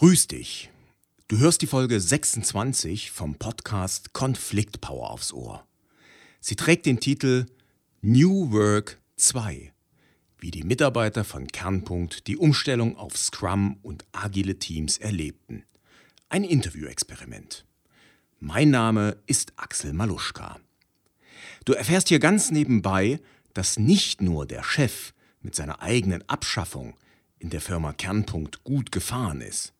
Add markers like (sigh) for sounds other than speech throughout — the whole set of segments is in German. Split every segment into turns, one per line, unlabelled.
Grüß dich. Du hörst die Folge 26 vom Podcast Konflikt Power aufs Ohr. Sie trägt den Titel New Work 2, wie die Mitarbeiter von Kernpunkt die Umstellung auf Scrum und agile Teams erlebten. Ein Interviewexperiment. Mein Name ist Axel Maluschka. Du erfährst hier ganz nebenbei, dass nicht nur der Chef mit seiner eigenen Abschaffung in der Firma Kernpunkt gut gefahren ist.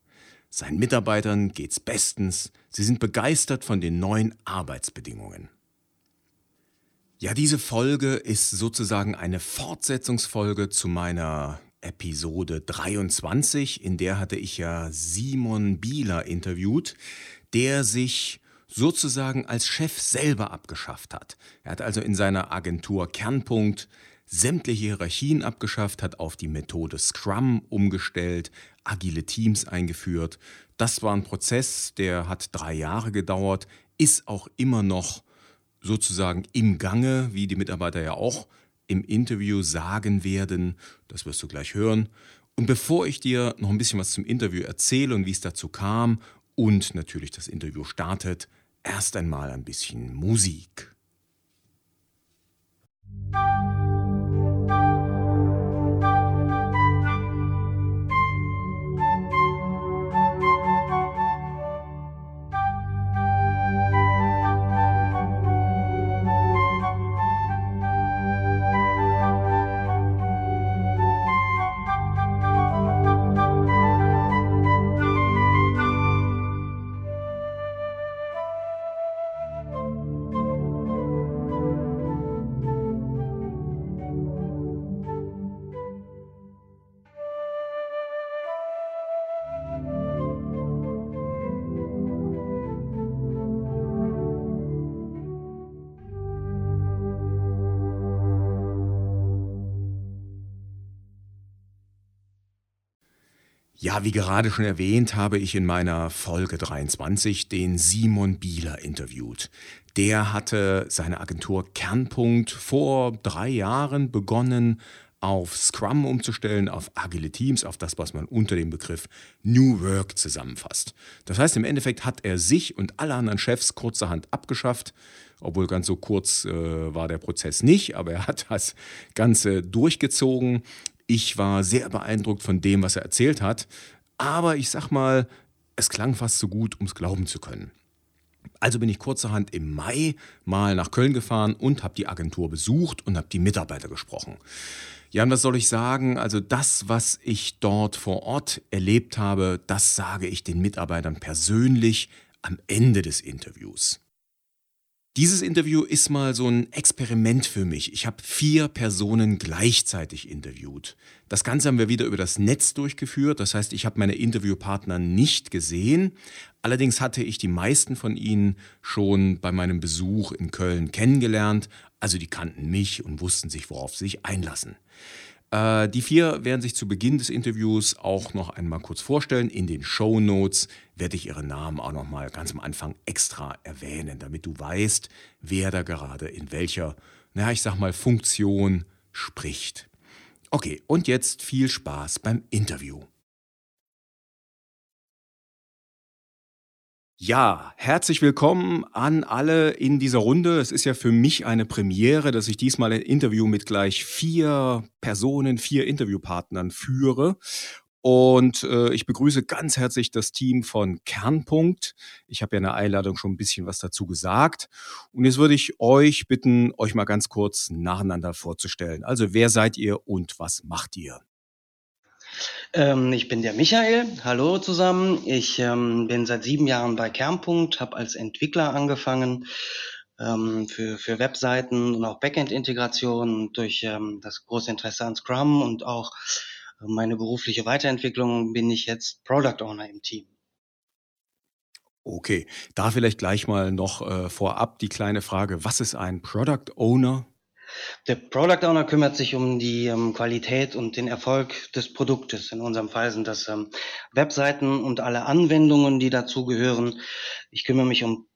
Seinen Mitarbeitern geht's bestens, sie sind begeistert von den neuen Arbeitsbedingungen. Ja, diese Folge ist sozusagen eine Fortsetzungsfolge zu meiner Episode 23, in der hatte ich ja Simon Bieler interviewt, der sich sozusagen als Chef selber abgeschafft hat. Er hat also in seiner Agentur Kernpunkt sämtliche Hierarchien abgeschafft, hat auf die Methode Scrum umgestellt, agile Teams eingeführt. Das war ein Prozess, der hat drei Jahre gedauert, ist auch immer noch sozusagen im Gange, wie die Mitarbeiter ja auch im Interview sagen werden. Das wirst du gleich hören. Und bevor ich dir noch ein bisschen was zum Interview erzähle und wie es dazu kam und natürlich das Interview startet, erst einmal ein bisschen Musik. Wie gerade schon erwähnt, habe ich in meiner Folge 23 den Simon Bieler interviewt. Der hatte seine Agentur Kernpunkt vor drei Jahren begonnen, auf Scrum umzustellen, auf agile Teams, auf das, was man unter dem Begriff New Work zusammenfasst. Das heißt, im Endeffekt hat er sich und alle anderen Chefs kurzerhand abgeschafft, obwohl ganz so kurz äh, war der Prozess nicht, aber er hat das Ganze durchgezogen. Ich war sehr beeindruckt von dem, was er erzählt hat, aber ich sag mal, es klang fast so gut, um es glauben zu können. Also bin ich kurzerhand im Mai mal nach Köln gefahren und habe die Agentur besucht und habe die Mitarbeiter gesprochen. Ja, und was soll ich sagen? Also das, was ich dort vor Ort erlebt habe, das sage ich den Mitarbeitern persönlich am Ende des Interviews. Dieses Interview ist mal so ein Experiment für mich. Ich habe vier Personen gleichzeitig interviewt. Das Ganze haben wir wieder über das Netz durchgeführt. Das heißt, ich habe meine Interviewpartner nicht gesehen. Allerdings hatte ich die meisten von ihnen schon bei meinem Besuch in Köln kennengelernt. Also die kannten mich und wussten sich, worauf sie sich einlassen. Äh, die vier werden sich zu Beginn des Interviews auch noch einmal kurz vorstellen. In den Show Notes werde ich ihre Namen auch noch mal ganz am Anfang extra erwähnen, damit du weißt, wer da gerade in welcher, naja, ich sag mal, Funktion spricht. Okay, und jetzt viel Spaß beim Interview. Ja, herzlich willkommen an alle in dieser Runde. Es ist ja für mich eine Premiere, dass ich diesmal ein Interview mit gleich vier Personen, vier Interviewpartnern führe. Und äh, ich begrüße ganz herzlich das Team von Kernpunkt. Ich habe ja in der Einladung schon ein bisschen was dazu gesagt. Und jetzt würde ich euch bitten, euch mal ganz kurz nacheinander vorzustellen. Also wer seid ihr und was macht ihr?
Ähm, ich bin der Michael. Hallo zusammen. Ich ähm, bin seit sieben Jahren bei Kernpunkt, habe als Entwickler angefangen ähm, für, für Webseiten und auch Backend-Integration durch ähm, das große Interesse an Scrum und auch meine berufliche Weiterentwicklung bin ich jetzt Product Owner im Team.
Okay, da vielleicht gleich mal noch äh, vorab die kleine Frage, was ist ein Product Owner?
Der Product Owner kümmert sich um die ähm, Qualität und den Erfolg des Produktes. In unserem Fall sind das ähm, Webseiten und alle Anwendungen, die dazugehören. Ich kümmere mich um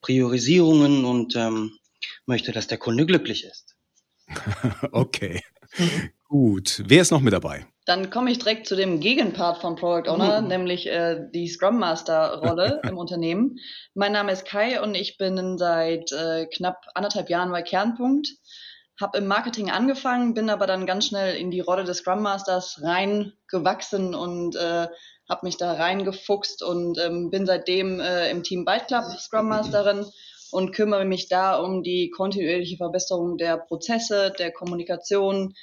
Priorisierungen und ähm, möchte, dass der Kunde glücklich ist. (laughs)
okay, gut. Wer ist noch mit dabei?
Dann komme ich direkt zu dem Gegenpart von Product Owner, mhm. nämlich äh, die Scrum Master Rolle (laughs) im Unternehmen. Mein Name ist Kai und ich bin seit äh, knapp anderthalb Jahren bei Kernpunkt. Habe im Marketing angefangen, bin aber dann ganz schnell in die Rolle des Scrum Masters reingewachsen und äh, habe mich da reingefuchst und ähm, bin seitdem äh, im Team Byte Club Scrum Masterin und kümmere mich da um die kontinuierliche Verbesserung der Prozesse, der Kommunikation,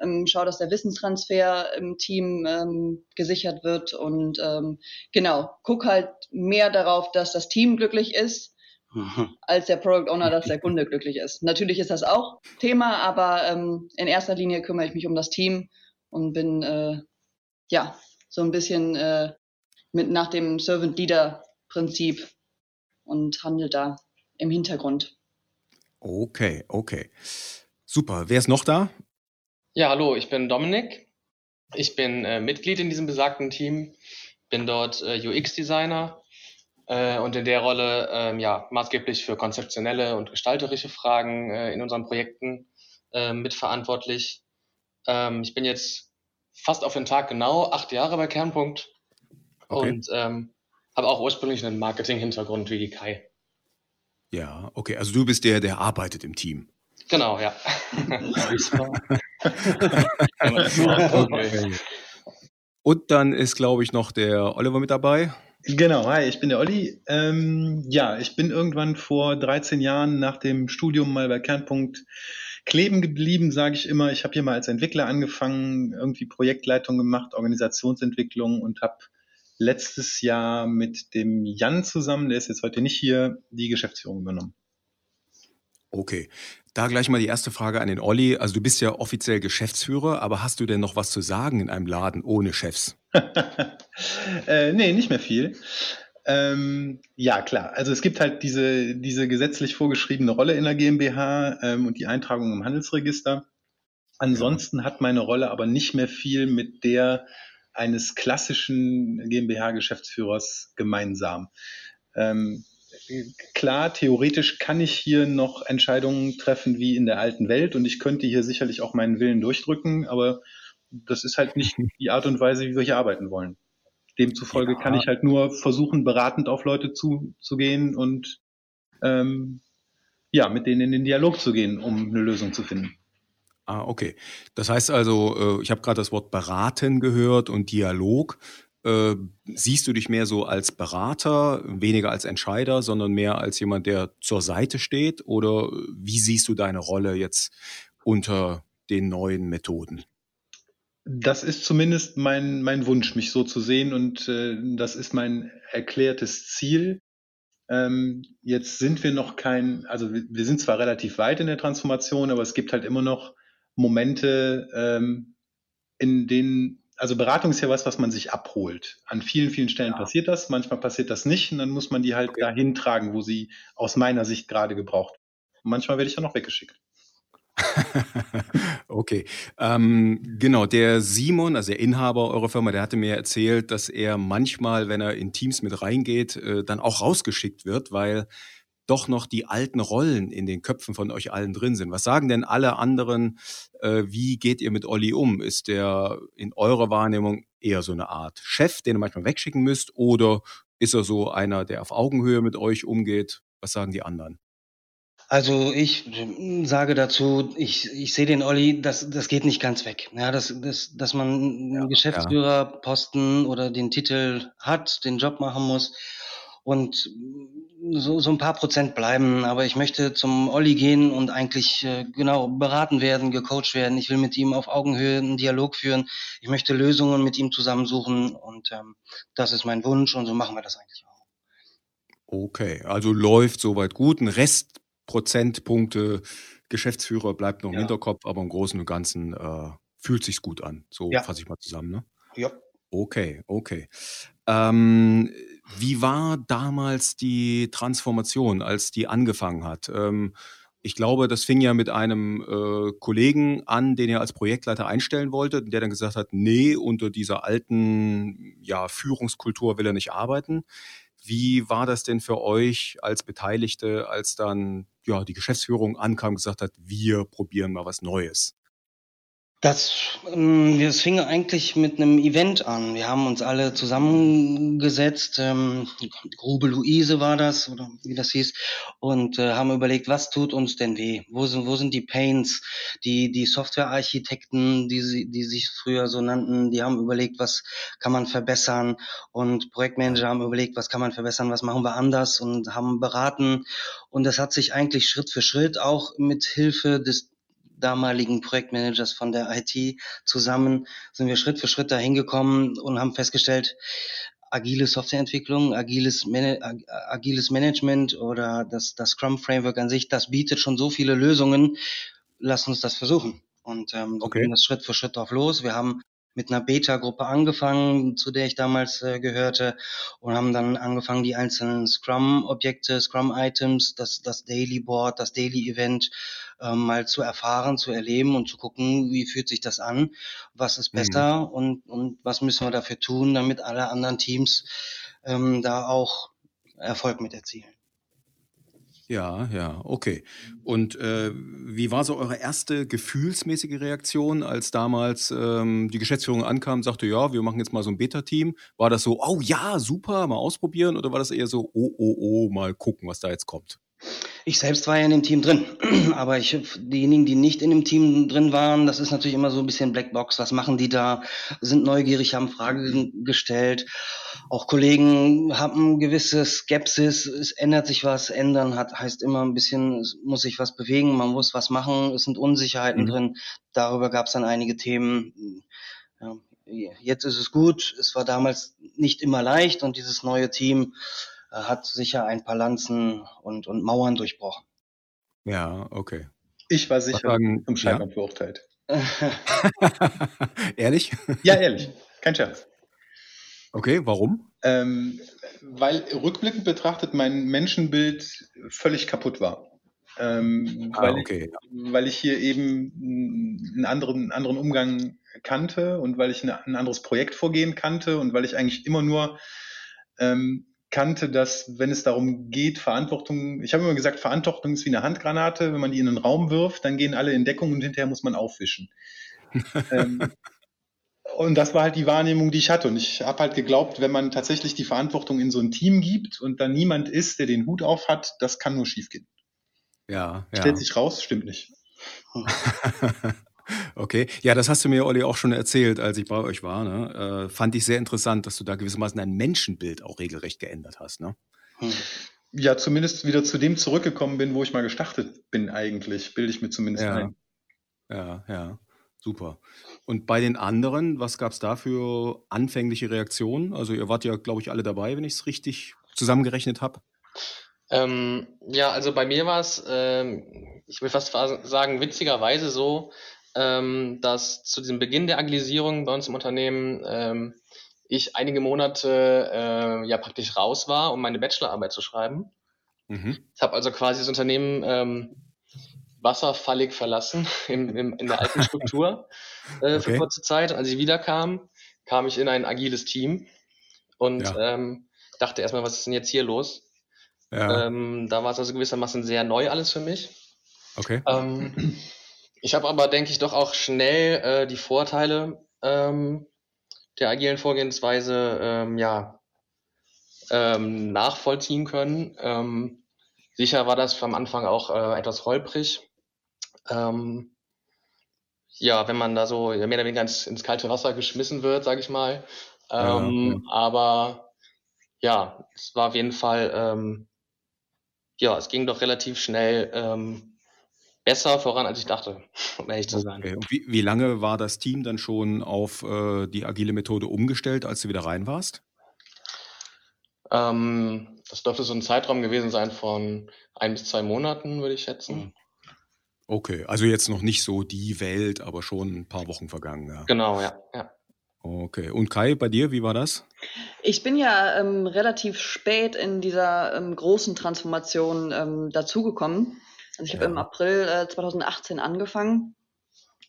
ähm, schaue, dass der Wissenstransfer im Team ähm, gesichert wird und ähm, genau, guck halt mehr darauf, dass das Team glücklich ist. Als der Product Owner, dass der (laughs) Kunde glücklich ist. Natürlich ist das auch Thema, aber ähm, in erster Linie kümmere ich mich um das Team und bin äh, ja so ein bisschen äh, mit nach dem Servant Leader Prinzip und handle da im Hintergrund.
Okay, okay. Super. Wer ist noch da?
Ja, hallo, ich bin Dominik. Ich bin äh, Mitglied in diesem besagten Team, bin dort äh, UX-Designer äh, und in der Rolle ähm, ja, maßgeblich für konzeptionelle und gestalterische Fragen äh, in unseren Projekten äh, mitverantwortlich. Ähm, ich bin jetzt fast auf den Tag genau acht Jahre bei Kernpunkt okay. und ähm, habe auch ursprünglich einen Marketing-Hintergrund wie die Kai.
Ja, okay, also du bist der, der arbeitet im Team.
Genau, ja. (laughs) (laughs)
Und dann ist, glaube ich, noch der Oliver mit dabei.
Genau, hi, ich bin der Olli. Ähm, ja, ich bin irgendwann vor 13 Jahren nach dem Studium mal bei Kernpunkt kleben geblieben, sage ich immer. Ich habe hier mal als Entwickler angefangen, irgendwie Projektleitung gemacht, Organisationsentwicklung und habe letztes Jahr mit dem Jan zusammen, der ist jetzt heute nicht hier, die Geschäftsführung übernommen.
Okay, da gleich mal die erste Frage an den Olli. Also du bist ja offiziell Geschäftsführer, aber hast du denn noch was zu sagen in einem Laden ohne Chefs? (laughs)
äh, nee, nicht mehr viel. Ähm, ja, klar. Also es gibt halt diese, diese gesetzlich vorgeschriebene Rolle in der GmbH ähm, und die Eintragung im Handelsregister. Ansonsten hat meine Rolle aber nicht mehr viel mit der eines klassischen GmbH-Geschäftsführers gemeinsam. Ähm, klar, theoretisch kann ich hier noch Entscheidungen treffen wie in der alten Welt und ich könnte hier sicherlich auch meinen Willen durchdrücken, aber das ist halt nicht die Art und Weise, wie wir hier arbeiten wollen. Demzufolge ja. kann ich halt nur versuchen, beratend auf Leute zuzugehen und ähm, ja, mit denen in den Dialog zu gehen, um eine Lösung zu finden.
Ah, okay. Das heißt also, äh, ich habe gerade das Wort beraten gehört und Dialog. Äh, siehst du dich mehr so als Berater, weniger als Entscheider, sondern mehr als jemand, der zur Seite steht? Oder wie siehst du deine Rolle jetzt unter den neuen Methoden?
Das ist zumindest mein, mein Wunsch, mich so zu sehen und äh, das ist mein erklärtes Ziel. Ähm, jetzt sind wir noch kein, also wir, wir, sind zwar relativ weit in der Transformation, aber es gibt halt immer noch Momente, ähm, in denen also Beratung ist ja was, was man sich abholt. An vielen, vielen Stellen ja. passiert das, manchmal passiert das nicht und dann muss man die halt okay. dahin tragen, wo sie aus meiner Sicht gerade gebraucht. Und manchmal werde ich dann noch weggeschickt. (laughs)
okay. Ähm, genau, der Simon, also der Inhaber eurer Firma, der hatte mir erzählt, dass er manchmal, wenn er in Teams mit reingeht, äh, dann auch rausgeschickt wird, weil doch noch die alten Rollen in den Köpfen von euch allen drin sind. Was sagen denn alle anderen? Äh, wie geht ihr mit Olli um? Ist der in eurer Wahrnehmung eher so eine Art Chef, den ihr manchmal wegschicken müsst? Oder ist er so einer, der auf Augenhöhe mit euch umgeht? Was sagen die anderen?
Also ich sage dazu, ich, ich sehe den Olli, das, das geht nicht ganz weg. Ja, das, das, dass man einen ja, Geschäftsführerposten ja. oder den Titel hat, den Job machen muss, und so, so ein paar Prozent bleiben. Aber ich möchte zum Olli gehen und eigentlich äh, genau beraten werden, gecoacht werden. Ich will mit ihm auf Augenhöhe einen Dialog führen. Ich möchte Lösungen mit ihm zusammensuchen und ähm, das ist mein Wunsch und so machen wir das eigentlich auch.
Okay, also läuft soweit gut. Ein Rest Prozentpunkte Geschäftsführer bleibt noch im ja. Hinterkopf, aber im Großen und Ganzen äh, fühlt sich's gut an. So ja. fasse ich mal zusammen, ne?
Ja.
Okay, okay. Ähm, wie war damals die Transformation, als die angefangen hat? Ähm, ich glaube, das fing ja mit einem äh, Kollegen an, den er als Projektleiter einstellen wollte, der dann gesagt hat, nee, unter dieser alten ja, Führungskultur will er nicht arbeiten. Wie war das denn für euch als Beteiligte, als dann ja, die Geschäftsführung ankam und gesagt hat, wir probieren mal was Neues?
Das, ähm, das fing eigentlich mit einem Event an. Wir haben uns alle zusammengesetzt, ähm, Grube Luise war das, oder wie das hieß, und äh, haben überlegt, was tut uns denn weh? Wo sind, wo sind die Pains? Die, die Softwarearchitekten, die, die sich früher so nannten, die haben überlegt, was kann man verbessern? Und Projektmanager haben überlegt, was kann man verbessern, was machen wir anders und haben beraten. Und das hat sich eigentlich Schritt für Schritt auch mit Hilfe des damaligen Projektmanagers von der IT zusammen sind wir Schritt für Schritt dahin gekommen und haben festgestellt, agile Softwareentwicklung, agiles, Man agiles Management oder das, das Scrum Framework an sich, das bietet schon so viele Lösungen. Lass uns das versuchen. Und ähm, okay. gehen das Schritt für Schritt drauf los. Wir haben mit einer Beta-Gruppe angefangen, zu der ich damals äh, gehörte, und haben dann angefangen, die einzelnen Scrum-Objekte, Scrum-Items, das, das Daily Board, das Daily Event ähm, mal zu erfahren, zu erleben und zu gucken, wie fühlt sich das an, was ist mhm. besser mhm. und, und was müssen wir dafür tun, damit alle anderen Teams ähm, da auch Erfolg mit erzielen.
Ja, ja, okay. Und äh, wie war so eure erste gefühlsmäßige Reaktion, als damals ähm, die Geschäftsführung ankam und sagte, ja, wir machen jetzt mal so ein Beta-Team? War das so, oh ja, super, mal ausprobieren? Oder war das eher so, oh, oh, oh, mal gucken, was da jetzt kommt?
Ich selbst war ja in dem Team drin, (clears throat) aber ich, diejenigen, die nicht in dem Team drin waren, das ist natürlich immer so ein bisschen Blackbox. Was machen die da? Sind neugierig, haben Fragen gestellt. Auch Kollegen haben gewisse Skepsis. Es ändert sich was. Ändern hat, heißt immer ein bisschen, es muss sich was bewegen. Man muss was machen. Es sind Unsicherheiten mhm. drin. Darüber gab es dann einige Themen. Ja, jetzt ist es gut. Es war damals nicht immer leicht und dieses neue Team hat sicher ein paar Lanzen und, und Mauern durchbrochen.
Ja, okay.
Ich war sicher sagen, im Scheitern ja? verurteilt. (laughs)
ehrlich?
Ja, ehrlich. Kein Scherz.
Okay, warum?
Ähm, weil rückblickend betrachtet mein Menschenbild völlig kaputt war. Ähm, ah, weil, okay. ich, weil ich hier eben einen anderen, anderen Umgang kannte und weil ich eine, ein anderes Projektvorgehen kannte und weil ich eigentlich immer nur ähm, kannte, dass wenn es darum geht, Verantwortung, ich habe immer gesagt, Verantwortung ist wie eine Handgranate, wenn man die in einen Raum wirft, dann gehen alle in Deckung und hinterher muss man aufwischen. (laughs) ähm, und das war halt die Wahrnehmung, die ich hatte. Und ich habe halt geglaubt, wenn man tatsächlich die Verantwortung in so ein Team gibt und dann niemand ist, der den Hut auf hat, das kann nur schiefgehen.
Ja, ja.
Stellt sich raus, stimmt nicht. (laughs)
Okay, ja, das hast du mir, Olli, auch schon erzählt, als ich bei euch war. Ne? Äh, fand ich sehr interessant, dass du da gewissermaßen dein Menschenbild auch regelrecht geändert hast. Ne?
Hm. Ja, zumindest wieder zu dem zurückgekommen bin, wo ich mal gestartet bin eigentlich, bilde ich mir zumindest
ja.
ein.
Ja, ja, super. Und bei den anderen, was gab es da für anfängliche Reaktionen? Also ihr wart ja, glaube ich, alle dabei, wenn ich es richtig zusammengerechnet habe.
Ähm, ja, also bei mir war es, ähm, ich will fast sagen, witzigerweise so, ähm, dass zu diesem Beginn der Agilisierung bei uns im Unternehmen ähm, ich einige Monate äh, ja praktisch raus war, um meine Bachelorarbeit zu schreiben. Mhm. Ich habe also quasi das Unternehmen ähm, wasserfallig verlassen (laughs) im, im, in der alten Struktur (laughs) äh, okay. für kurze Zeit. Als ich wiederkam, kam ich in ein agiles Team und ja. ähm, dachte erstmal, was ist denn jetzt hier los? Ja. Ähm, da war es also gewissermaßen sehr neu alles für mich.
Okay.
Ähm, ich habe aber, denke ich, doch auch schnell äh, die Vorteile ähm, der agilen Vorgehensweise ähm, ja, ähm, nachvollziehen können. Ähm, sicher war das am Anfang auch äh, etwas holprig. Ähm, ja, wenn man da so mehr oder weniger ins, ins kalte Wasser geschmissen wird, sage ich mal. Ähm, ja, Aber ja, es war auf jeden Fall, ähm, ja, es ging doch relativ schnell ähm, besser voran, als ich dachte, (laughs) um ehrlich zu sein.
Okay. Und wie, wie, lange war das Team dann schon auf äh, die agile Methode umgestellt, als du wieder rein warst?
Ähm, das dürfte so ein Zeitraum gewesen sein von ein bis zwei Monaten, würde ich schätzen. Hm.
Okay, also jetzt noch nicht so die Welt, aber schon ein paar Wochen vergangen. Ja.
Genau, ja, ja.
Okay, und Kai, bei dir, wie war das?
Ich bin ja ähm, relativ spät in dieser ähm, großen Transformation ähm, dazugekommen. Also ich ja. habe im April äh, 2018 angefangen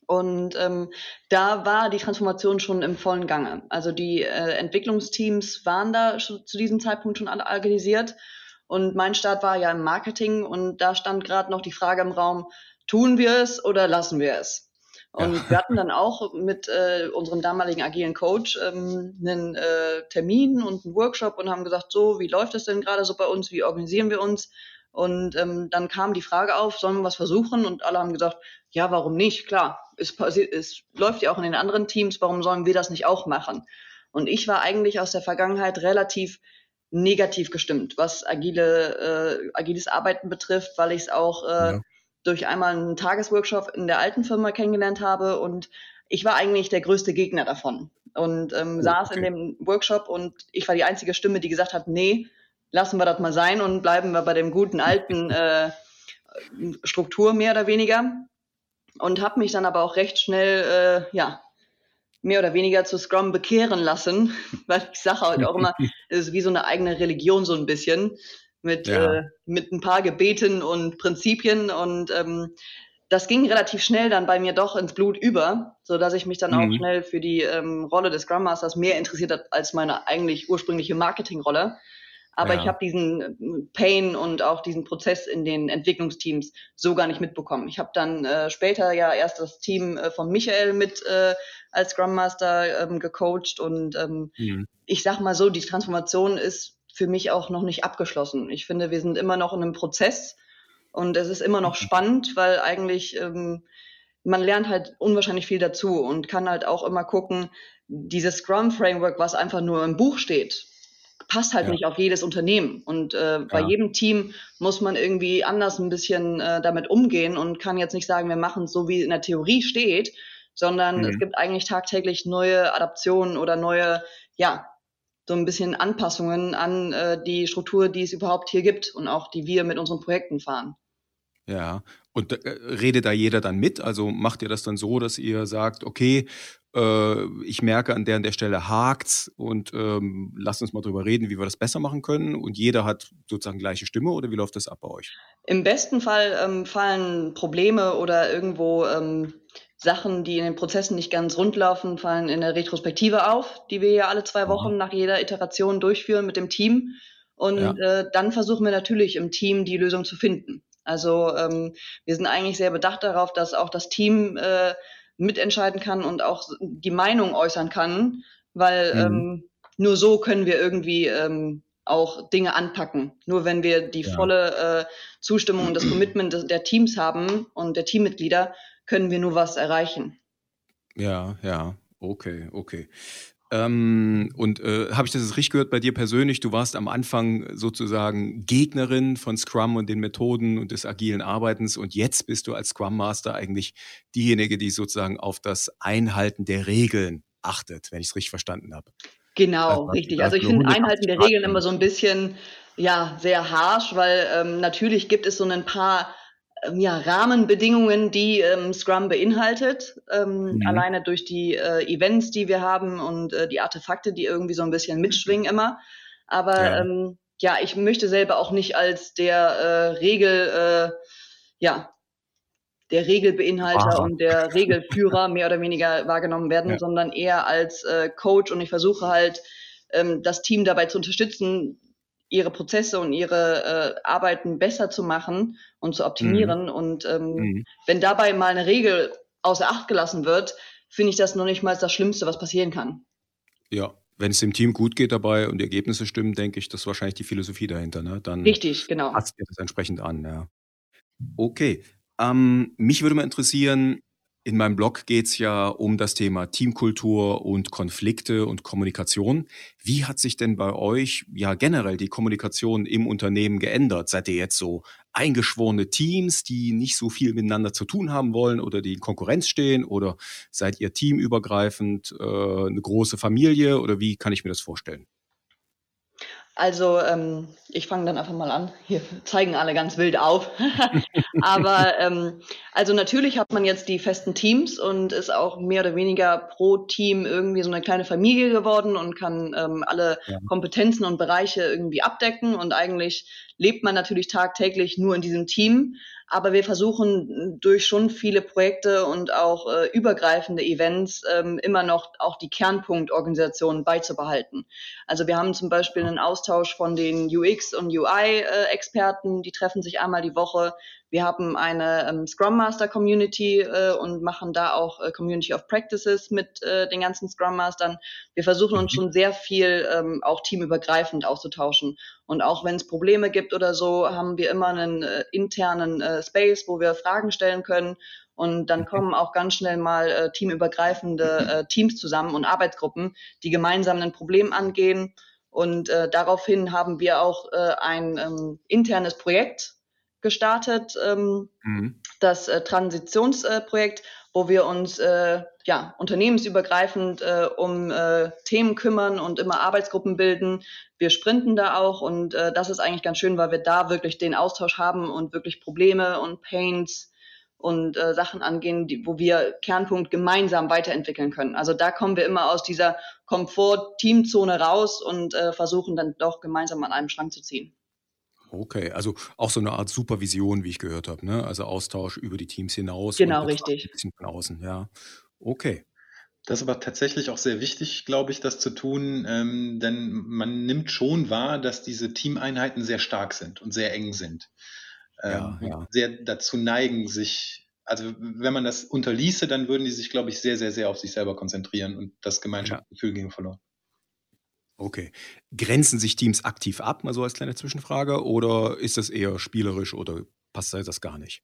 und ähm, da war die Transformation schon im vollen Gange. Also die äh, Entwicklungsteams waren da schon, zu diesem Zeitpunkt schon organisiert und mein Start war ja im Marketing und da stand gerade noch die Frage im Raum, tun wir es oder lassen wir es? Und ja. wir hatten dann auch mit äh, unserem damaligen agilen Coach ähm, einen äh, Termin und einen Workshop und haben gesagt, so, wie läuft es denn gerade so bei uns, wie organisieren wir uns? Und ähm, dann kam die Frage auf, sollen wir was versuchen? Und alle haben gesagt, ja, warum nicht? Klar, es, passiert, es läuft ja auch in den anderen Teams, warum sollen wir das nicht auch machen? Und ich war eigentlich aus der Vergangenheit relativ negativ gestimmt, was agile, äh, agiles Arbeiten betrifft, weil ich es auch äh, ja. durch einmal einen Tagesworkshop in der alten Firma kennengelernt habe und ich war eigentlich der größte Gegner davon und ähm, oh, saß in dem Workshop und ich war die einzige Stimme, die gesagt hat, nee, lassen wir das mal sein und bleiben wir bei dem guten alten (laughs) äh, Struktur mehr oder weniger und habe mich dann aber auch recht schnell äh, ja mehr oder weniger zu Scrum bekehren lassen, (laughs) weil ich sage halt auch immer, (laughs) es ist wie so eine eigene Religion so ein bisschen mit, ja. äh, mit ein paar Gebeten und Prinzipien und ähm, das ging relativ schnell dann bei mir doch ins Blut über, so dass ich mich dann mhm. auch schnell für die ähm, Rolle des Scrum Masters mehr interessiert hat als meine eigentlich ursprüngliche Marketingrolle. Aber ja. ich habe diesen äh, Pain und auch diesen Prozess in den Entwicklungsteams so gar nicht mitbekommen. Ich habe dann äh, später ja erst das Team äh, von Michael mit äh, als Scrum Master ähm, gecoacht und ähm, mhm. ich sag mal so, die Transformation ist für mich auch noch nicht abgeschlossen. Ich finde, wir sind immer noch in einem Prozess und es ist immer noch mhm. spannend, weil eigentlich ähm, man lernt halt unwahrscheinlich viel dazu und kann halt auch immer gucken, dieses Scrum Framework, was einfach nur im Buch steht, passt halt ja. nicht auf jedes Unternehmen. Und äh, bei ja. jedem Team muss man irgendwie anders ein bisschen äh, damit umgehen und kann jetzt nicht sagen, wir machen es so, wie in der Theorie steht, sondern mhm. es gibt eigentlich tagtäglich neue Adaptionen oder neue, ja, so ein bisschen Anpassungen an äh, die Struktur, die es überhaupt hier gibt und auch die wir mit unseren Projekten fahren.
Ja, und äh, redet da jeder dann mit? Also macht ihr das dann so, dass ihr sagt, okay, äh, ich merke an der an der Stelle hakt's und ähm, lasst uns mal drüber reden, wie wir das besser machen können und jeder hat sozusagen gleiche Stimme oder wie läuft das ab bei euch?
Im besten Fall ähm, fallen Probleme oder irgendwo ähm, Sachen, die in den Prozessen nicht ganz rund laufen, fallen in der Retrospektive auf, die wir ja alle zwei Wochen nach jeder Iteration durchführen mit dem Team. Und ja. äh, dann versuchen wir natürlich im Team die Lösung zu finden. Also ähm, wir sind eigentlich sehr bedacht darauf, dass auch das Team äh, mitentscheiden kann und auch die Meinung äußern kann, weil mhm. ähm, nur so können wir irgendwie ähm, auch Dinge anpacken. Nur wenn wir die ja. volle äh, Zustimmung und das Commitment des, der Teams haben und der Teammitglieder, können wir nur was erreichen.
Ja, ja, okay, okay. Ähm, und äh, habe ich das jetzt richtig gehört bei dir persönlich? Du warst am Anfang sozusagen Gegnerin von Scrum und den Methoden und des agilen Arbeitens und jetzt bist du als Scrum Master eigentlich diejenige, die sozusagen auf das Einhalten der Regeln achtet, wenn ich es richtig verstanden habe.
Genau, also, richtig. Also ich finde Einhalten der Regeln immer so ein bisschen ja sehr harsh, weil ähm, natürlich gibt es so ein paar ja, Rahmenbedingungen, die ähm, Scrum beinhaltet, ähm, mhm. alleine durch die äh, Events, die wir haben und äh, die Artefakte, die irgendwie so ein bisschen mitschwingen immer. Aber ja, ähm, ja ich möchte selber auch nicht als der äh, Regel, äh, ja, der Regelbeinhalter wow. und der (laughs) Regelführer mehr oder weniger wahrgenommen werden, ja. sondern eher als äh, Coach und ich versuche halt, ähm, das Team dabei zu unterstützen, ihre Prozesse und ihre äh, Arbeiten besser zu machen und zu optimieren. Mhm. Und ähm, mhm. wenn dabei mal eine Regel außer Acht gelassen wird, finde ich das noch nicht mal das Schlimmste, was passieren kann.
Ja, wenn es dem Team gut geht dabei und die Ergebnisse stimmen, denke ich, das ist wahrscheinlich die Philosophie dahinter. Ne? Dann
Richtig, genau.
Passt ihr das entsprechend an, ja. Okay. Ähm, mich würde mal interessieren, in meinem Blog geht es ja um das Thema Teamkultur und Konflikte und Kommunikation. Wie hat sich denn bei euch ja generell die Kommunikation im Unternehmen geändert? Seid ihr jetzt so eingeschworene Teams, die nicht so viel miteinander zu tun haben wollen oder die in Konkurrenz stehen? Oder seid ihr teamübergreifend äh, eine große Familie? Oder wie kann ich mir das vorstellen?
Also ähm, ich fange dann einfach mal an. Hier zeigen alle ganz wild auf. (laughs) Aber ähm, also natürlich hat man jetzt die festen Teams und ist auch mehr oder weniger pro Team irgendwie so eine kleine Familie geworden und kann ähm, alle ja. Kompetenzen und Bereiche irgendwie abdecken. Und eigentlich lebt man natürlich tagtäglich nur in diesem Team. Aber wir versuchen durch schon viele Projekte und auch äh, übergreifende Events ähm, immer noch auch die Kernpunktorganisation beizubehalten. Also wir haben zum Beispiel einen Austausch von den UX und UI-Experten, äh, die treffen sich einmal die Woche. Wir haben eine ähm, Scrum Master Community äh, und machen da auch äh, Community of Practices mit äh, den ganzen Scrum Mastern. Wir versuchen uns mhm. schon sehr viel ähm, auch teamübergreifend auszutauschen. Und auch wenn es Probleme gibt oder so, haben wir immer einen äh, internen äh, Space, wo wir Fragen stellen können. Und dann kommen auch ganz schnell mal äh, teamübergreifende äh, Teams zusammen und Arbeitsgruppen, die gemeinsam ein Problem angehen. Und äh, daraufhin haben wir auch äh, ein ähm, internes Projekt gestartet, ähm, mhm. das äh, Transitionsprojekt, wo wir uns äh, ja, unternehmensübergreifend äh, um äh, Themen kümmern und immer Arbeitsgruppen bilden. Wir sprinten da auch und äh, das ist eigentlich ganz schön, weil wir da wirklich den Austausch haben und wirklich Probleme und Pains und äh, Sachen angehen, die, wo wir Kernpunkt gemeinsam weiterentwickeln können. Also da kommen wir immer aus dieser Komfort-Teamzone raus und äh, versuchen dann doch gemeinsam an einem Schrank zu ziehen.
Okay, also auch so eine Art Supervision, wie ich gehört habe, ne? Also Austausch über die Teams hinaus.
Genau, richtig.
Ein bisschen von außen, ja. Okay.
Das ist aber tatsächlich auch sehr wichtig, glaube ich, das zu tun, ähm, denn man nimmt schon wahr, dass diese Teameinheiten sehr stark sind und sehr eng sind ja, ähm, ja. sehr dazu neigen, sich, also wenn man das unterließe, dann würden die sich, glaube ich, sehr, sehr, sehr auf sich selber konzentrieren und das Gemeinschaftsgefühl ja. ginge verloren.
Okay. Grenzen sich Teams aktiv ab, mal so als kleine Zwischenfrage, oder ist das eher spielerisch oder passt das gar nicht?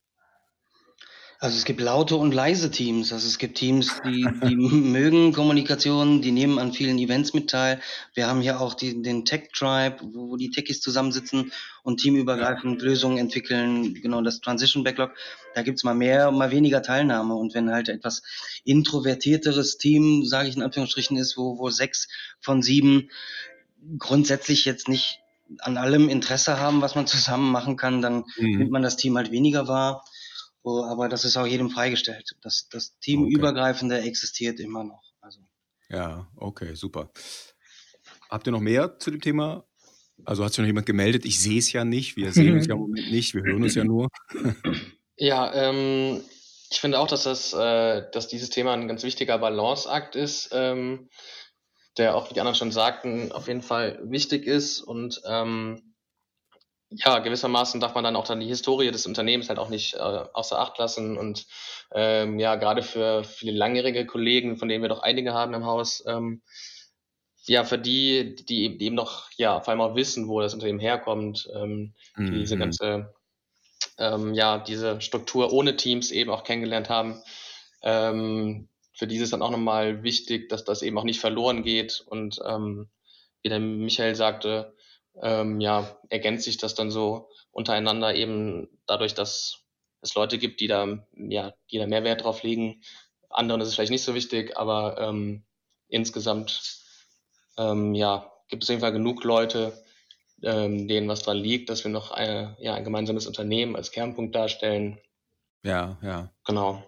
Also es gibt laute und leise Teams. Also es gibt Teams, die, die (laughs) mögen Kommunikation, die nehmen an vielen Events mit teil. Wir haben hier auch die, den Tech Tribe, wo, wo die Techies zusammensitzen und teamübergreifend. Lösungen entwickeln. Genau das Transition Backlog. Da gibt's mal mehr, mal weniger Teilnahme. Und wenn halt etwas introvertierteres Team, sage ich in Anführungsstrichen, ist, wo, wo sechs von sieben grundsätzlich jetzt nicht an allem Interesse haben, was man zusammen machen kann, dann mhm. nimmt man das Team halt weniger wahr. Oh, aber das ist auch jedem freigestellt. Das, das Teamübergreifende okay. existiert immer noch. Also.
Ja, okay, super. Habt ihr noch mehr zu dem Thema? Also hat sich noch jemand gemeldet? Ich sehe es ja nicht. Wir sehen uns ja im Moment nicht. Wir hören uns ja nur. (laughs)
Ja, ähm, ich finde auch, dass, das, äh, dass dieses Thema ein ganz wichtiger Balanceakt ist, ähm, der auch, wie die anderen schon sagten, auf jeden Fall wichtig ist und ähm, ja, gewissermaßen darf man dann auch dann die Historie des Unternehmens halt auch nicht äh, außer Acht lassen. Und ähm, ja, gerade für viele langjährige Kollegen, von denen wir doch einige haben im Haus, ähm, ja, für die, die, die eben noch, ja, vor allem auch wissen, wo das Unternehmen herkommt, ähm, mhm. diese ganze, ähm, ja, diese Struktur ohne Teams eben auch kennengelernt haben. Ähm, für die ist es dann auch nochmal wichtig, dass das eben auch nicht verloren geht. Und ähm, wie der Michael sagte, ähm, ja, ergänzt sich das dann so untereinander eben dadurch, dass es Leute gibt, die da, ja, die da mehr Wert drauf legen. Anderen ist es vielleicht nicht so wichtig, aber ähm, insgesamt ähm, ja, gibt es auf jeden Fall genug Leute, ähm, denen was dran liegt, dass wir noch eine, ja, ein gemeinsames Unternehmen als Kernpunkt darstellen.
Ja, ja.
Genau.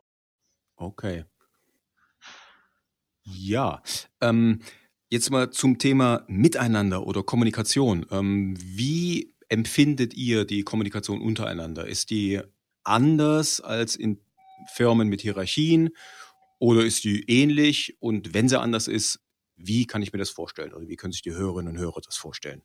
Okay. Ja. Ähm, Jetzt mal zum Thema Miteinander oder Kommunikation. Ähm, wie empfindet ihr die Kommunikation untereinander? Ist die anders als in Firmen mit Hierarchien oder ist die ähnlich? Und wenn sie anders ist, wie kann ich mir das vorstellen? Oder wie können sich die Hörerinnen und Hörer das vorstellen?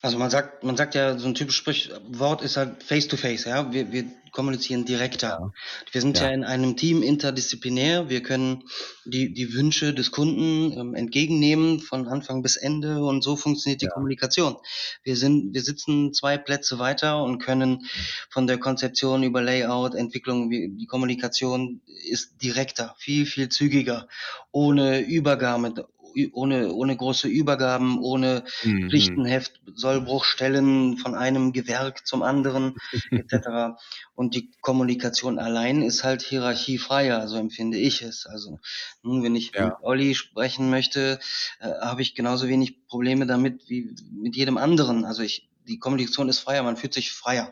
Also man sagt, man sagt ja, so ein typisches Sprichwort ist halt face to face, ja. Wir, wir kommunizieren direkter. Ja. Wir sind ja. ja. in einem Team interdisziplinär. Wir können die, die Wünsche des Kunden ähm, entgegennehmen von Anfang bis Ende und so funktioniert die ja. Kommunikation. Wir sind, wir sitzen zwei Plätze weiter und können von der Konzeption über Layout, Entwicklung, die Kommunikation ist direkter, viel, viel zügiger, ohne Übergabe, ohne, ohne große Übergaben, ohne mhm. Pflichtenheft, Sollbruchstellen von einem Gewerk zum anderen (laughs) etc. Und die Kommunikation allein ist halt hierarchiefreier, so empfinde ich es. Also nun, wenn ich ja. mit Olli sprechen möchte, äh, habe ich genauso wenig Probleme damit wie mit jedem anderen. Also ich, die Kommunikation ist freier, man fühlt sich freier.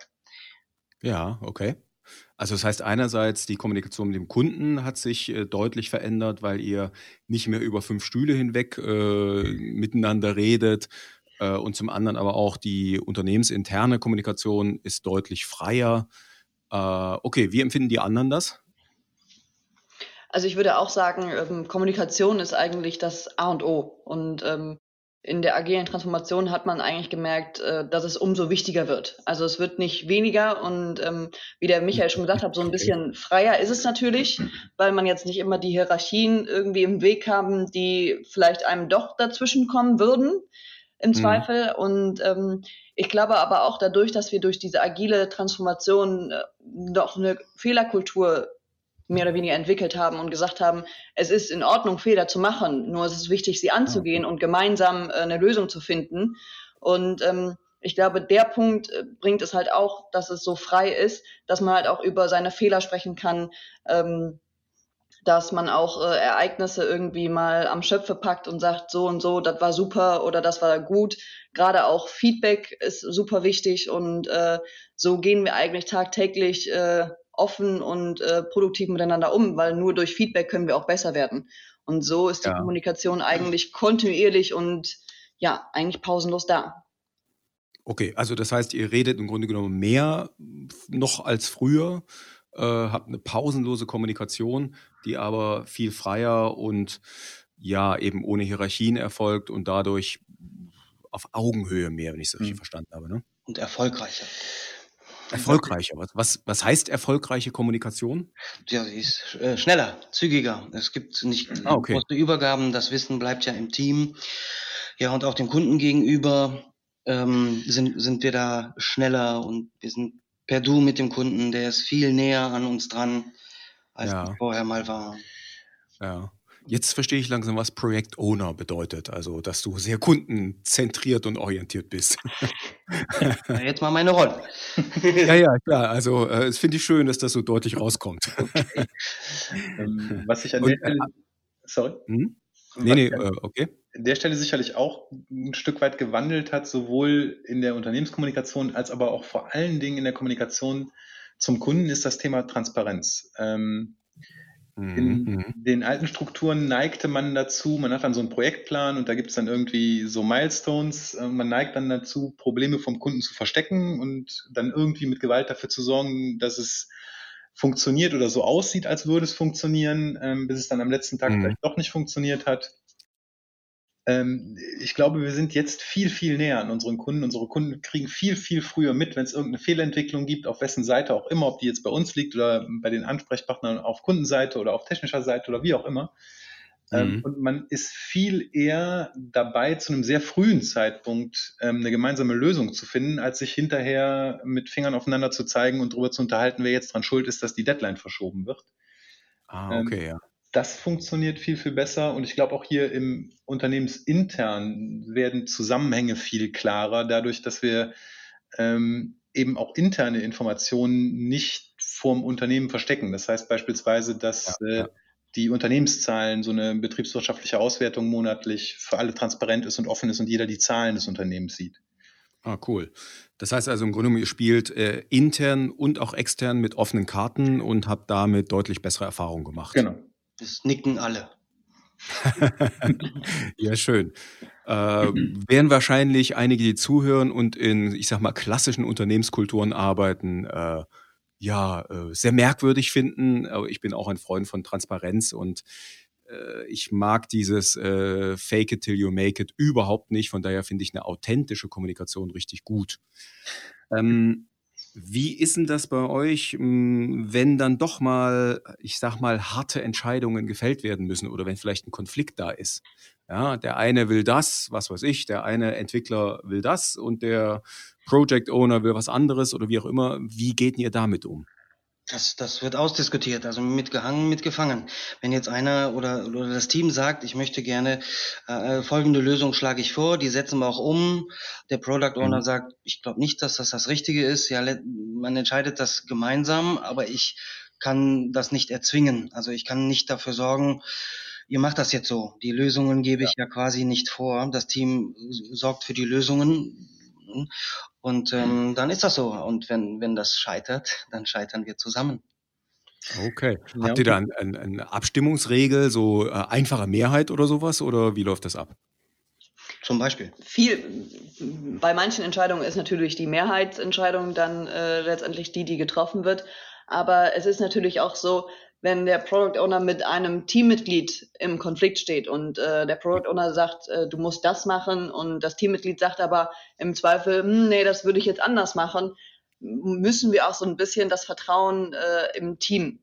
Ja, okay. Also das heißt einerseits, die Kommunikation mit dem Kunden hat sich äh, deutlich verändert, weil ihr nicht mehr über fünf Stühle hinweg äh, miteinander redet. Äh, und zum anderen aber auch die unternehmensinterne Kommunikation ist deutlich freier. Äh, okay, wie empfinden die anderen das?
Also ich würde auch sagen, ähm, Kommunikation ist eigentlich das A und O. Und ähm, in der agilen Transformation hat man eigentlich gemerkt, äh, dass es umso wichtiger wird. Also es wird nicht weniger und ähm, wie der Michael schon gesagt hat, so ein bisschen freier ist es natürlich, weil man jetzt nicht immer die Hierarchien irgendwie im Weg haben, die vielleicht einem doch dazwischen kommen würden im mhm. Zweifel. Und ähm, ich glaube aber auch dadurch, dass wir durch diese agile Transformation äh, noch eine Fehlerkultur mehr oder weniger entwickelt haben und gesagt haben, es ist in Ordnung, Fehler zu machen, nur es ist wichtig, sie anzugehen und gemeinsam äh, eine Lösung zu finden. Und ähm, ich glaube, der Punkt äh, bringt es halt auch, dass es so frei ist, dass man halt auch über seine Fehler sprechen kann, ähm, dass man auch äh, Ereignisse irgendwie mal am Schöpfe packt und sagt, so und so, das war super oder das war gut. Gerade auch Feedback ist super wichtig und äh, so gehen wir eigentlich tagtäglich äh, offen und äh, produktiv miteinander um, weil nur durch Feedback können wir auch besser werden. Und so ist die ja. Kommunikation eigentlich kontinuierlich und ja, eigentlich pausenlos da.
Okay, also das heißt, ihr redet im Grunde genommen mehr noch als früher, äh, habt eine pausenlose Kommunikation, die aber viel freier und ja, eben ohne Hierarchien erfolgt und dadurch auf Augenhöhe mehr, wenn ich es richtig mhm. verstanden habe. Ne?
Und erfolgreicher.
Erfolgreicher. Was, was, was heißt erfolgreiche Kommunikation?
Ja, sie ist äh, schneller, zügiger. Es gibt nicht ah, okay. große Übergaben. Das Wissen bleibt ja im Team. Ja, und auch dem Kunden gegenüber ähm, sind, sind wir da schneller und wir sind per Du mit dem Kunden. Der ist viel näher an uns dran, als ja. vorher mal war.
Ja. Jetzt verstehe ich langsam, was Project Owner bedeutet. Also, dass du sehr kundenzentriert und orientiert bist. (laughs)
Jetzt mal meine Rolle.
ja, ja, klar. Also, äh, es finde ich schön, dass das so deutlich rauskommt. Okay.
ähm, was ich an der Stelle. Äh, sorry? Hm?
Nee, nee, äh, okay.
An der Stelle sicherlich auch ein Stück weit gewandelt hat, sowohl in der Unternehmenskommunikation als aber auch vor allen Dingen in der Kommunikation zum Kunden, ist das Thema Transparenz. Ähm, in mhm. den alten Strukturen neigte man dazu, man hat dann so einen Projektplan und da gibt es dann irgendwie so Milestones. Äh, man neigt dann dazu, Probleme vom Kunden zu verstecken und dann irgendwie mit Gewalt dafür zu sorgen, dass es funktioniert oder so aussieht, als würde es funktionieren, ähm, bis es dann am letzten Tag mhm. vielleicht doch nicht funktioniert hat. Ähm, ich glaube, wir sind jetzt viel, viel näher an unseren Kunden. Unsere Kunden kriegen viel, viel früher mit, wenn es irgendeine Fehlentwicklung gibt, auf wessen Seite auch immer, ob die jetzt bei uns liegt oder bei den Ansprechpartnern auf Kundenseite oder auf technischer Seite oder wie auch immer. Ähm, mhm. Und man ist viel eher dabei, zu einem sehr frühen Zeitpunkt ähm, eine gemeinsame Lösung zu finden, als sich hinterher mit Fingern aufeinander zu zeigen und darüber zu unterhalten, wer jetzt dran schuld ist, dass die Deadline verschoben wird.
Ah, okay, ja
das funktioniert viel, viel besser. Und ich glaube, auch hier im Unternehmensintern werden Zusammenhänge viel klarer, dadurch, dass wir ähm, eben auch interne Informationen nicht vorm Unternehmen verstecken. Das heißt beispielsweise, dass ja, ja. Äh, die Unternehmenszahlen, so eine betriebswirtschaftliche Auswertung monatlich für alle transparent ist und offen ist und jeder die Zahlen des Unternehmens sieht.
Ah, cool. Das heißt also im Grunde genommen, ihr spielt äh, intern und auch extern mit offenen Karten und habt damit deutlich bessere Erfahrungen gemacht.
Genau. Das nicken alle. (laughs)
ja, schön. Äh, werden wahrscheinlich einige, die zuhören und in, ich sag mal, klassischen Unternehmenskulturen arbeiten, äh, ja, äh, sehr merkwürdig finden. Aber ich bin auch ein Freund von Transparenz und äh, ich mag dieses äh, Fake it till you make it überhaupt nicht. Von daher finde ich eine authentische Kommunikation richtig gut. Ähm, wie ist denn das bei euch, hm, wenn dann doch mal, ich sag mal, harte Entscheidungen gefällt werden müssen oder wenn vielleicht ein Konflikt da ist? Ja, der eine will das, was weiß ich, der eine Entwickler will das und der Project Owner will was anderes oder wie auch immer. Wie geht ihr damit um?
Das, das wird ausdiskutiert, also mitgehangen, mitgefangen. Wenn jetzt einer oder, oder das Team sagt, ich möchte gerne äh, folgende Lösung schlage ich vor, die setzen wir auch um. Der Product Owner mhm. sagt, ich glaube nicht, dass das das Richtige ist. Ja, man entscheidet das gemeinsam, aber ich kann das nicht erzwingen. Also ich kann nicht dafür sorgen, ihr macht das jetzt so. Die Lösungen gebe ich ja quasi nicht vor. Das Team sorgt für die Lösungen und ähm, dann ist das so. Und wenn, wenn das scheitert, dann scheitern wir zusammen.
Okay. Ja. Habt ihr da eine, eine Abstimmungsregel, so äh, einfache Mehrheit oder sowas? Oder wie läuft das ab?
Zum Beispiel.
Viel, bei manchen Entscheidungen ist natürlich die Mehrheitsentscheidung dann äh, letztendlich die, die getroffen wird. Aber es ist natürlich auch so, wenn der Product Owner mit einem Teammitglied im Konflikt steht und äh, der Product Owner sagt, äh, du musst das machen und das Teammitglied sagt aber im Zweifel, hm, nee, das würde ich jetzt anders machen, müssen wir auch so ein bisschen das Vertrauen äh, im Team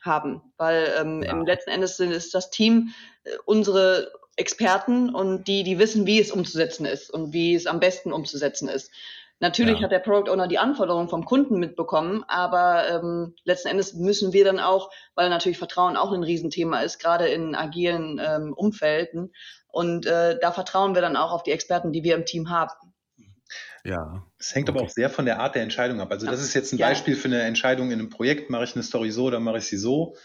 haben, weil ähm, ja. im letzten Endes ist das Team äh, unsere Experten und die, die wissen, wie es umzusetzen ist und wie es am besten umzusetzen ist. Natürlich ja. hat der Product Owner die Anforderungen vom Kunden mitbekommen, aber ähm, letzten Endes müssen wir dann auch, weil natürlich Vertrauen auch ein Riesenthema ist, gerade in agilen ähm, Umfelden. Und äh, da vertrauen wir dann auch auf die Experten, die wir im Team haben.
Ja. Es hängt okay. aber auch sehr von der Art der Entscheidung ab. Also das ist jetzt ein ja. Beispiel für eine Entscheidung in einem Projekt. Mache ich eine Story so oder mache ich sie so?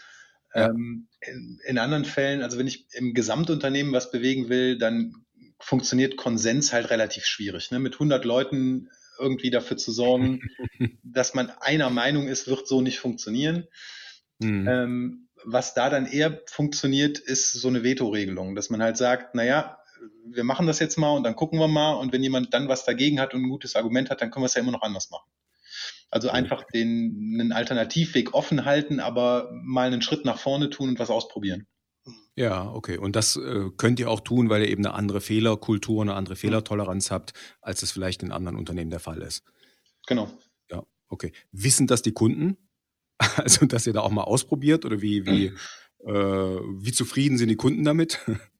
Ja. Ähm, in, in, anderen Fällen, also wenn ich im Gesamtunternehmen was bewegen will, dann funktioniert Konsens halt relativ schwierig. Ne? Mit 100 Leuten irgendwie dafür zu sorgen, (laughs) dass man einer Meinung ist, wird so nicht funktionieren. Mhm. Ähm, was da dann eher funktioniert, ist so eine Veto-Regelung, dass man halt sagt, naja, wir machen das jetzt mal und dann gucken wir mal und wenn jemand dann was dagegen hat und ein gutes Argument hat, dann können wir es ja immer noch anders machen. Also einfach den, einen Alternativweg offen halten, aber mal einen Schritt nach vorne tun und was ausprobieren.
Ja, okay. Und das äh, könnt ihr auch tun, weil ihr eben eine andere Fehlerkultur, eine andere Fehlertoleranz habt, als es vielleicht in anderen Unternehmen der Fall ist.
Genau.
Ja, okay. Wissen das die Kunden? (laughs) Also, dass ihr da auch mal ausprobiert oder wie, wie, äh, wie zufrieden sind die Kunden damit? (laughs)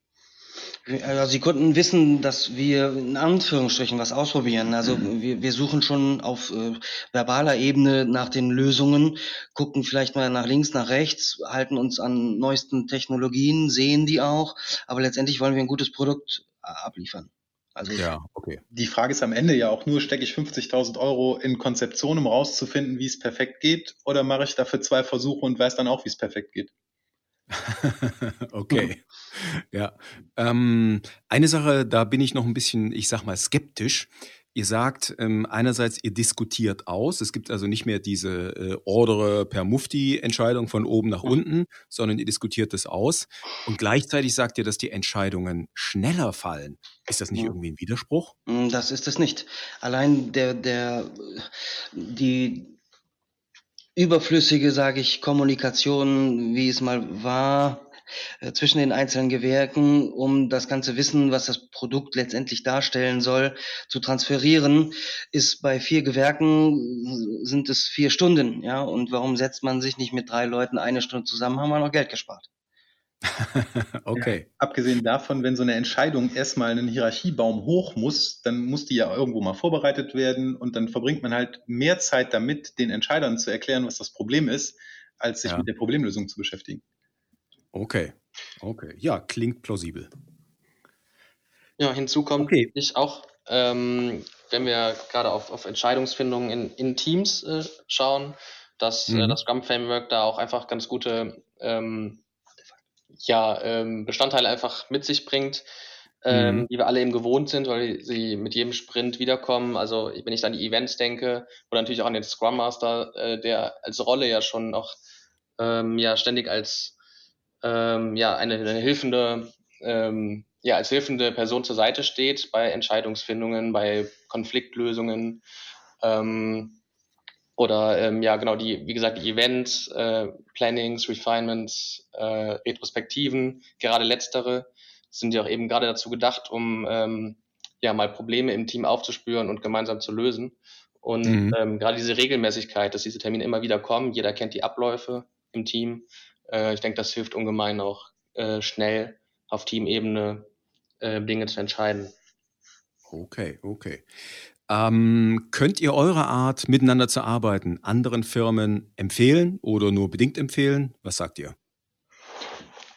Also die Kunden wissen, dass wir in Anführungsstrichen was ausprobieren. Also mhm. wir, wir suchen schon auf äh, verbaler Ebene nach den Lösungen, gucken vielleicht mal nach links, nach rechts, halten uns an neuesten Technologien, sehen die auch, aber letztendlich wollen wir ein gutes Produkt äh, abliefern.
Also ja, okay. Die Frage ist am Ende ja auch nur, stecke ich 50.000 Euro in Konzeption, um rauszufinden, wie es perfekt geht, oder mache ich dafür zwei Versuche und weiß dann auch, wie es perfekt geht? (laughs)
okay. Ja. Ähm, eine Sache, da bin ich noch ein bisschen, ich sag mal, skeptisch. Ihr sagt ähm, einerseits, ihr diskutiert aus. Es gibt also nicht mehr diese äh, Ordere per Mufti-Entscheidung von oben nach unten, sondern ihr diskutiert es aus. Und gleichzeitig sagt ihr, dass die Entscheidungen schneller fallen. Ist das nicht irgendwie ein Widerspruch?
Mm, das ist es nicht. Allein der, der, die, überflüssige, sage ich, Kommunikation, wie es mal war, äh, zwischen den einzelnen Gewerken, um das ganze Wissen, was das Produkt letztendlich darstellen soll, zu transferieren, ist bei vier Gewerken sind es vier Stunden, ja. Und warum setzt man sich nicht mit drei Leuten eine Stunde zusammen, haben wir noch Geld gespart. (laughs)
okay. Ja, abgesehen davon, wenn so eine Entscheidung erstmal einen Hierarchiebaum hoch muss, dann muss die ja irgendwo mal vorbereitet werden und dann verbringt man halt mehr Zeit damit, den Entscheidern zu erklären, was das Problem ist, als sich ja. mit der Problemlösung zu beschäftigen.
Okay, okay. Ja, klingt plausibel.
Ja, hinzu kommt okay. ich auch, ähm, wenn wir gerade auf, auf Entscheidungsfindungen in, in Teams äh, schauen, dass äh, mhm. äh, das Scrum Framework da auch einfach ganz gute ähm, ja, ähm, Bestandteile einfach mit sich bringt, ähm, mhm. die wir alle eben gewohnt sind, weil sie mit jedem Sprint wiederkommen. Also wenn ich an die Events denke oder natürlich auch an den Scrum Master, äh, der als Rolle ja schon noch ähm, ja ständig als ähm, ja eine, eine hilfende ähm, ja als hilfende Person zur Seite steht bei Entscheidungsfindungen, bei Konfliktlösungen. Ähm, oder ähm, ja, genau, die, wie gesagt, die Events, äh, Plannings, Refinements, äh, Retrospektiven, gerade letztere sind ja auch eben gerade dazu gedacht, um ähm, ja mal Probleme im Team aufzuspüren und gemeinsam zu lösen. Und mhm. ähm, gerade diese Regelmäßigkeit, dass diese Termine immer wieder kommen, jeder kennt die Abläufe im Team. Äh, ich denke, das hilft ungemein auch äh, schnell auf Teamebene äh, Dinge zu entscheiden.
Okay, okay. Ähm, könnt ihr eure Art, miteinander zu arbeiten, anderen Firmen empfehlen oder nur bedingt empfehlen? Was sagt ihr?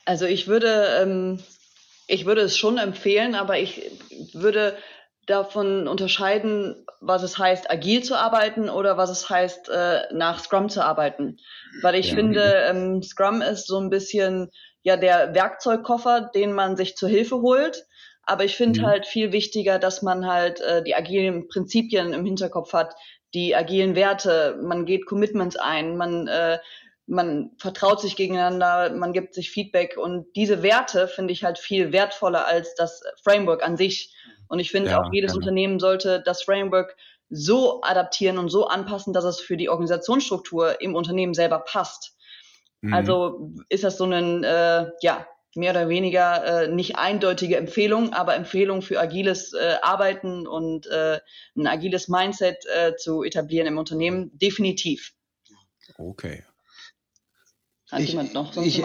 Also ich würde, ähm, ich würde es schon empfehlen, aber ich würde davon unterscheiden, was es heißt, agil zu arbeiten oder was es heißt, äh, nach Scrum zu arbeiten. Weil ich ja. finde, ähm, Scrum ist so ein bisschen ja der Werkzeugkoffer, den man sich zur Hilfe holt. Aber ich finde mhm. halt viel wichtiger, dass man halt äh, die agilen Prinzipien im Hinterkopf hat, die agilen Werte, man geht Commitments ein, man, äh, man vertraut sich gegeneinander, man gibt sich Feedback und diese Werte finde ich halt viel wertvoller als das Framework an sich. Und ich finde ja, auch jedes ja. Unternehmen sollte das Framework so adaptieren und so anpassen, dass es für die Organisationsstruktur im Unternehmen selber passt. Mhm. Also ist das so ein, äh, ja, mehr oder weniger äh, nicht eindeutige Empfehlung, aber Empfehlung für agiles äh, Arbeiten und äh, ein agiles Mindset äh, zu etablieren im Unternehmen, definitiv.
Okay.
Hat ich, jemand noch sonst ich,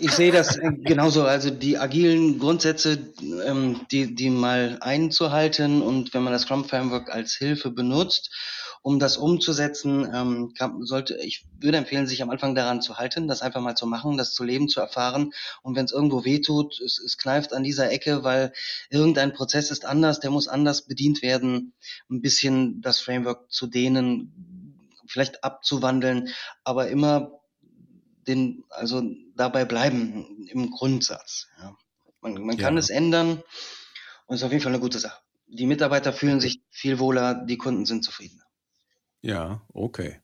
ich sehe das äh, genauso. Also die agilen Grundsätze, ähm, die, die mal einzuhalten und wenn man das Scrum Framework als Hilfe benutzt um das umzusetzen, ähm, kann, sollte, ich würde empfehlen, sich am Anfang daran zu halten, das einfach mal zu machen, das zu leben, zu erfahren. Und wenn es irgendwo wehtut, es, es kneift an dieser Ecke, weil irgendein Prozess ist anders, der muss anders bedient werden, ein bisschen das Framework zu dehnen, vielleicht abzuwandeln, aber immer den, also dabei bleiben im Grundsatz. Ja. Man, man kann ja. es ändern und ist auf jeden Fall eine gute Sache. Die Mitarbeiter fühlen sich viel wohler, die Kunden sind zufriedener.
Ja, okay.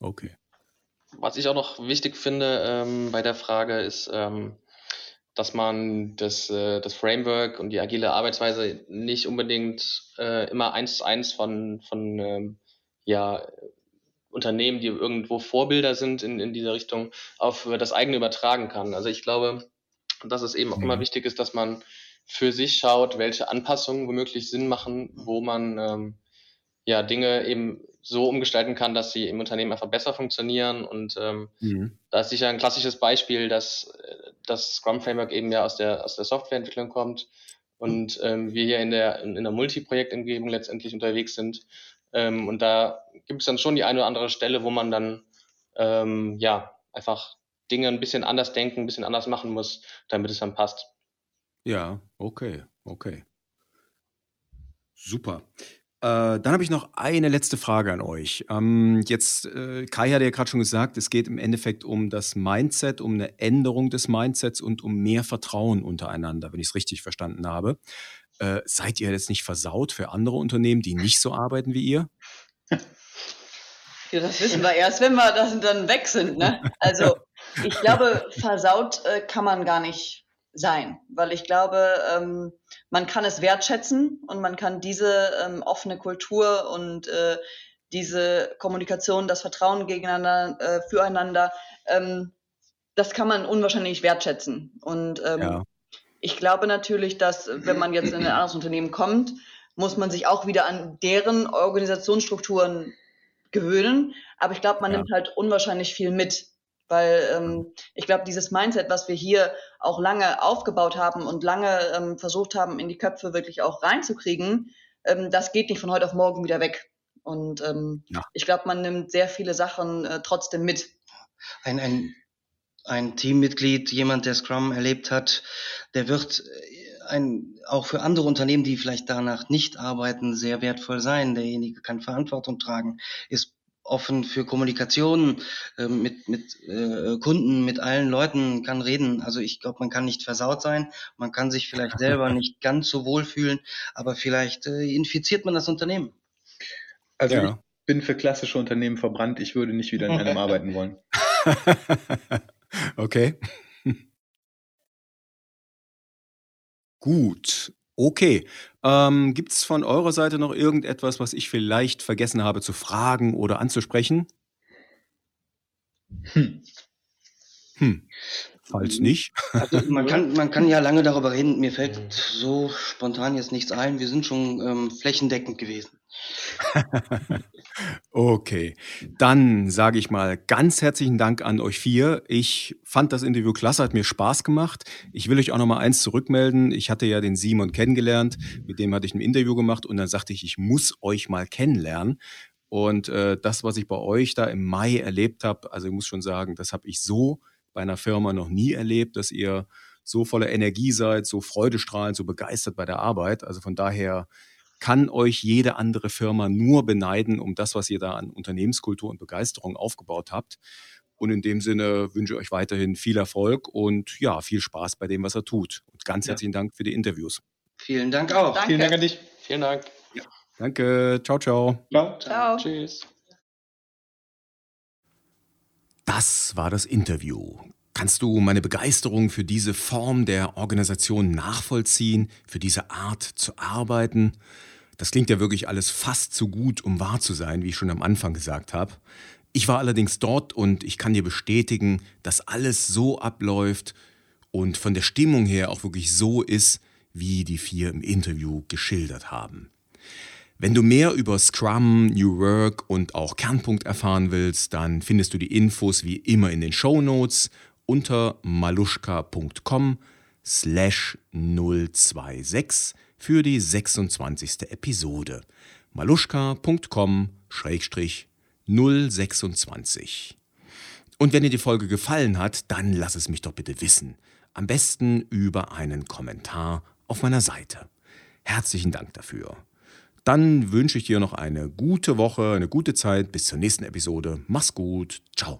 Okay.
Was ich auch noch wichtig finde ähm, bei der Frage ist, ähm, dass man das, äh, das Framework und die agile Arbeitsweise nicht unbedingt äh, immer eins zu eins von, von ähm, ja, Unternehmen, die irgendwo Vorbilder sind in, in dieser Richtung, auf das eigene übertragen kann. Also ich glaube, dass es eben auch immer mhm. wichtig ist, dass man für sich schaut, welche Anpassungen womöglich Sinn machen, wo man ähm, ja Dinge eben so umgestalten kann, dass sie im Unternehmen einfach besser funktionieren. Und ähm, mhm. da ist sicher ein klassisches Beispiel, dass das Scrum Framework eben ja aus der, aus der Softwareentwicklung kommt und ähm, wir hier in der, in, in der Multiprojektumgebung letztendlich unterwegs sind. Ähm, und da gibt es dann schon die eine oder andere Stelle, wo man dann ähm, ja einfach Dinge ein bisschen anders denken, ein bisschen anders machen muss, damit es dann passt.
Ja, okay, okay. Super. Äh, dann habe ich noch eine letzte Frage an euch. Ähm, jetzt, äh, Kai hat ja gerade schon gesagt, es geht im Endeffekt um das Mindset, um eine Änderung des Mindsets und um mehr Vertrauen untereinander, wenn ich es richtig verstanden habe. Äh, seid ihr jetzt nicht versaut für andere Unternehmen, die nicht so arbeiten wie ihr? (laughs)
Ja, das wissen wir erst, wenn wir das dann weg sind. Ne? Also ich glaube, versaut äh, kann man gar nicht sein, weil ich glaube, ähm, man kann es wertschätzen und man kann diese ähm, offene Kultur und äh, diese Kommunikation, das Vertrauen gegeneinander, äh, füreinander, ähm, das kann man unwahrscheinlich wertschätzen. Und ähm, ja. ich glaube natürlich, dass wenn man jetzt in ein anderes Unternehmen kommt, muss man sich auch wieder an deren Organisationsstrukturen gewöhnen. Aber ich glaube, man ja. nimmt halt unwahrscheinlich viel mit. Weil ähm, ich glaube, dieses Mindset, was wir hier auch lange aufgebaut haben und lange ähm, versucht haben, in die Köpfe wirklich auch reinzukriegen, ähm, das geht nicht von heute auf morgen wieder weg. Und ähm, ja. ich glaube, man nimmt sehr viele Sachen äh, trotzdem mit.
Ein, ein, ein Teammitglied, jemand, der Scrum erlebt hat, der wird äh, ein, auch für andere Unternehmen, die vielleicht danach nicht arbeiten, sehr wertvoll sein. Derjenige kann Verantwortung tragen, ist offen für Kommunikation äh, mit, mit äh, Kunden, mit allen Leuten, kann reden. Also ich glaube, man kann nicht versaut sein, man kann sich vielleicht (laughs) selber nicht ganz so wohl fühlen, aber vielleicht äh, infiziert man das Unternehmen.
Also ja. ich bin für klassische Unternehmen verbrannt, ich würde nicht wieder in einem (laughs) arbeiten wollen.
okay. (laughs) Gut. Okay. Ähm, Gibt es von eurer Seite noch irgendetwas, was ich vielleicht vergessen habe zu fragen oder anzusprechen? Hm. Hm. Falls nicht. (laughs)
Also man, kann, man kann ja lange darüber reden. Mir fällt so spontan jetzt nichts ein. Wir sind schon ähm, flächendeckend gewesen. (laughs)
Okay, dann sage ich mal ganz herzlichen Dank an euch vier. Ich fand das Interview klasse, hat mir Spaß gemacht. Ich will euch auch noch mal eins zurückmelden. Ich hatte ja den Simon kennengelernt, mit dem hatte ich ein Interview gemacht und dann sagte ich, ich muss euch mal kennenlernen. Und äh, das, was ich bei euch da im Mai erlebt habe, also ich muss schon sagen, das habe ich so bei einer Firma noch nie erlebt, dass ihr so voller Energie seid, so freudestrahlend, so begeistert bei der Arbeit. Also von daher kann euch jede andere Firma nur beneiden um das, was ihr da an Unternehmenskultur und Begeisterung aufgebaut habt. Und in dem Sinne wünsche ich euch weiterhin viel Erfolg und ja, viel Spaß bei dem, was er tut. Und ganz ja. herzlichen Dank für die Interviews.
Vielen Dank auch.
Danke. Vielen Dank an dich.
Vielen Dank.
Ja. Danke. Ciao, ciao.
Ciao. ciao. Tschüss.
Das war das Interview. Kannst du meine Begeisterung für diese Form der Organisation nachvollziehen, für diese Art zu arbeiten? Das klingt ja wirklich alles fast zu gut, um wahr zu sein, wie ich schon am Anfang gesagt habe. Ich war allerdings dort und ich kann dir bestätigen, dass alles so abläuft und von der Stimmung her auch wirklich so ist, wie die vier im Interview geschildert haben. Wenn du mehr über Scrum, New Work und auch Kernpunkt erfahren willst, dann findest du die Infos wie immer in den Show Notes unter maluschka.com slash 026 für die 26. Episode. maluschka.com schrägstrich 026. Und wenn dir die Folge gefallen hat, dann lass es mich doch bitte wissen. Am besten über einen Kommentar auf meiner Seite. Herzlichen Dank dafür. Dann wünsche ich dir noch eine gute Woche, eine gute Zeit. Bis zur nächsten Episode. Mach's gut. Ciao.